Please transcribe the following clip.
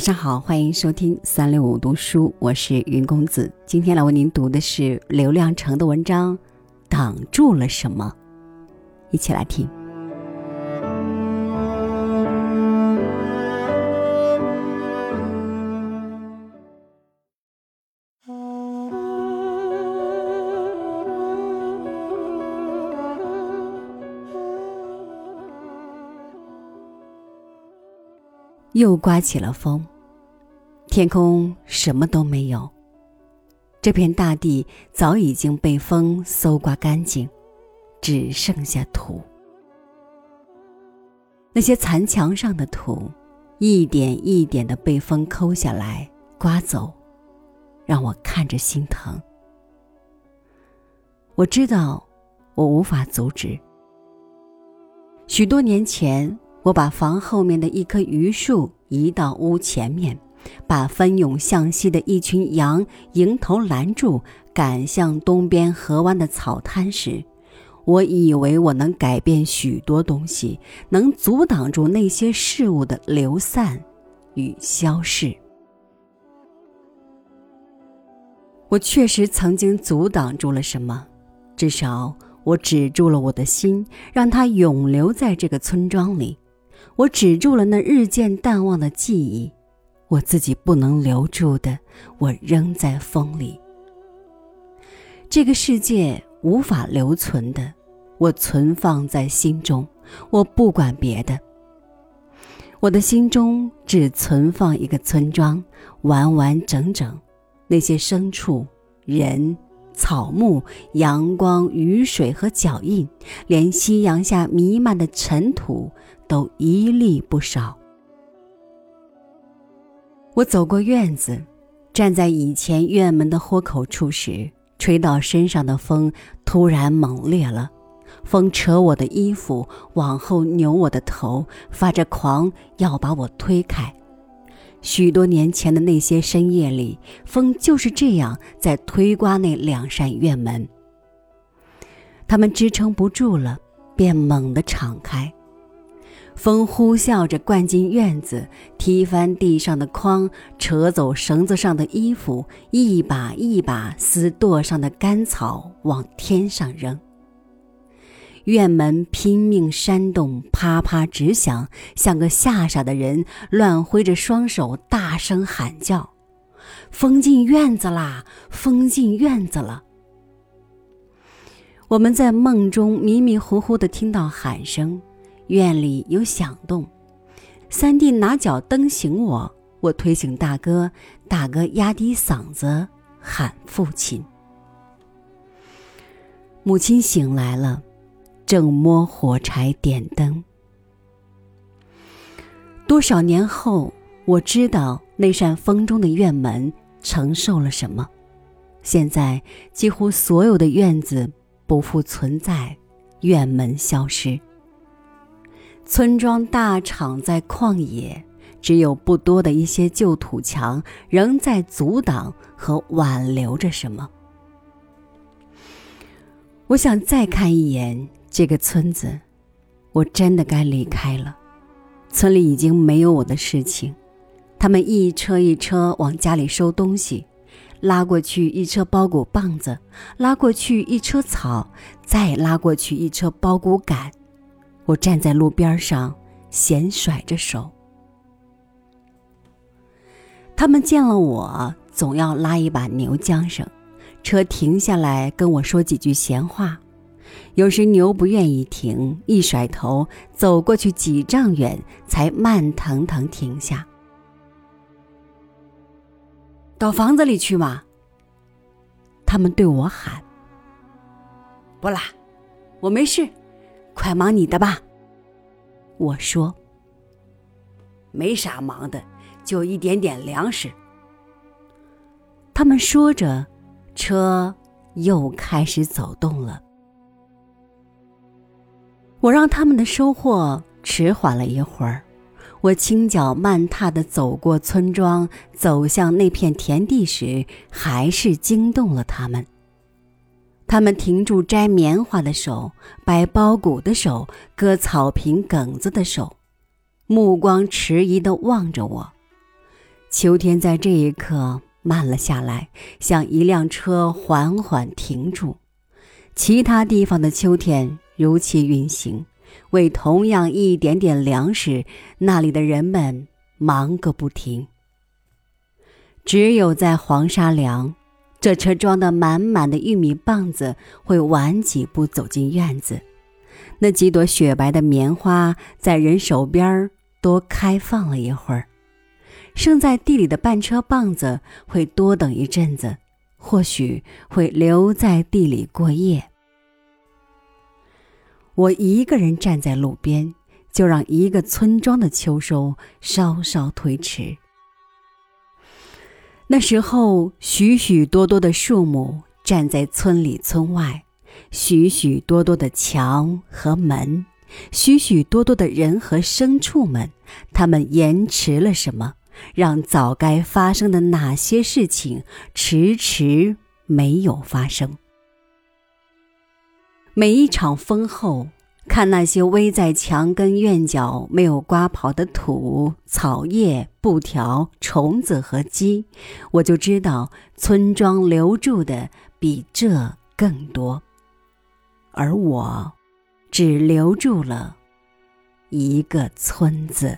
晚上好，欢迎收听三六五读书，我是云公子。今天来为您读的是刘亮程的文章，《挡住了什么》，一起来听。又刮起了风，天空什么都没有。这片大地早已经被风搜刮干净，只剩下土。那些残墙上的土，一点一点的被风抠下来、刮走，让我看着心疼。我知道，我无法阻止。许多年前。我把房后面的一棵榆树移到屋前面，把奔涌向西的一群羊迎头拦住，赶向东边河湾的草滩时，我以为我能改变许多东西，能阻挡住那些事物的流散与消逝。我确实曾经阻挡住了什么，至少我止住了我的心，让它永留在这个村庄里。我止住了那日渐淡忘的记忆，我自己不能留住的，我扔在风里。这个世界无法留存的，我存放在心中。我不管别的，我的心中只存放一个村庄，完完整整。那些牲畜、人、草木、阳光、雨水和脚印，连夕阳下弥漫的尘土。都一粒不少。我走过院子，站在以前院门的豁口处时，吹到身上的风突然猛烈了。风扯我的衣服，往后扭我的头，发着狂要把我推开。许多年前的那些深夜里，风就是这样在推刮那两扇院门。它们支撑不住了，便猛地敞开。风呼啸着灌进院子，踢翻地上的筐，扯走绳子上的衣服，一把一把撕垛上的干草往天上扔。院门拼命扇动，啪啪直响，像个吓傻的人乱挥着双手，大声喊叫：“风进院子啦！风进院子了！”我们在梦中迷迷糊糊地听到喊声。院里有响动，三弟拿脚蹬醒我，我推醒大哥，大哥压低嗓子喊父亲。母亲醒来了，正摸火柴点灯。多少年后，我知道那扇风中的院门承受了什么。现在，几乎所有的院子不复存在，院门消失。村庄大厂在旷野，只有不多的一些旧土墙仍在阻挡和挽留着什么。我想再看一眼这个村子，我真的该离开了。村里已经没有我的事情，他们一车一车往家里收东西，拉过去一车包谷棒子，拉过去一车草，再拉过去一车包谷杆。我站在路边上，闲甩着手。他们见了我，总要拉一把牛缰绳，车停下来跟我说几句闲话。有时牛不愿意停，一甩头走过去几丈远，才慢腾腾停下。到房子里去嘛。他们对我喊：“不啦，我没事。”快忙你的吧，我说。没啥忙的，就一点点粮食。他们说着，车又开始走动了。我让他们的收获迟缓了一会儿，我轻脚慢踏地走过村庄，走向那片田地时，还是惊动了他们。他们停住摘棉花的手，掰苞谷的手，割草坪梗子的手，目光迟疑地望着我。秋天在这一刻慢了下来，像一辆车缓缓停住。其他地方的秋天如期运行，为同样一点点粮食，那里的人们忙个不停。只有在黄沙梁，这车装的满满的玉米棒子会晚几步走进院子，那几朵雪白的棉花在人手边多开放了一会儿。剩在地里的半车棒子会多等一阵子，或许会留在地里过夜。我一个人站在路边，就让一个村庄的秋收稍稍推迟。那时候，许许多多的树木站在村里村外，许许多多的墙和门，许许多多的人和牲畜们，他们延迟了什么，让早该发生的哪些事情迟迟没有发生？每一场风后。看那些偎在墙根院角没有刮刨的土、草叶、布条、虫子和鸡，我就知道村庄留住的比这更多，而我只留住了一个村子。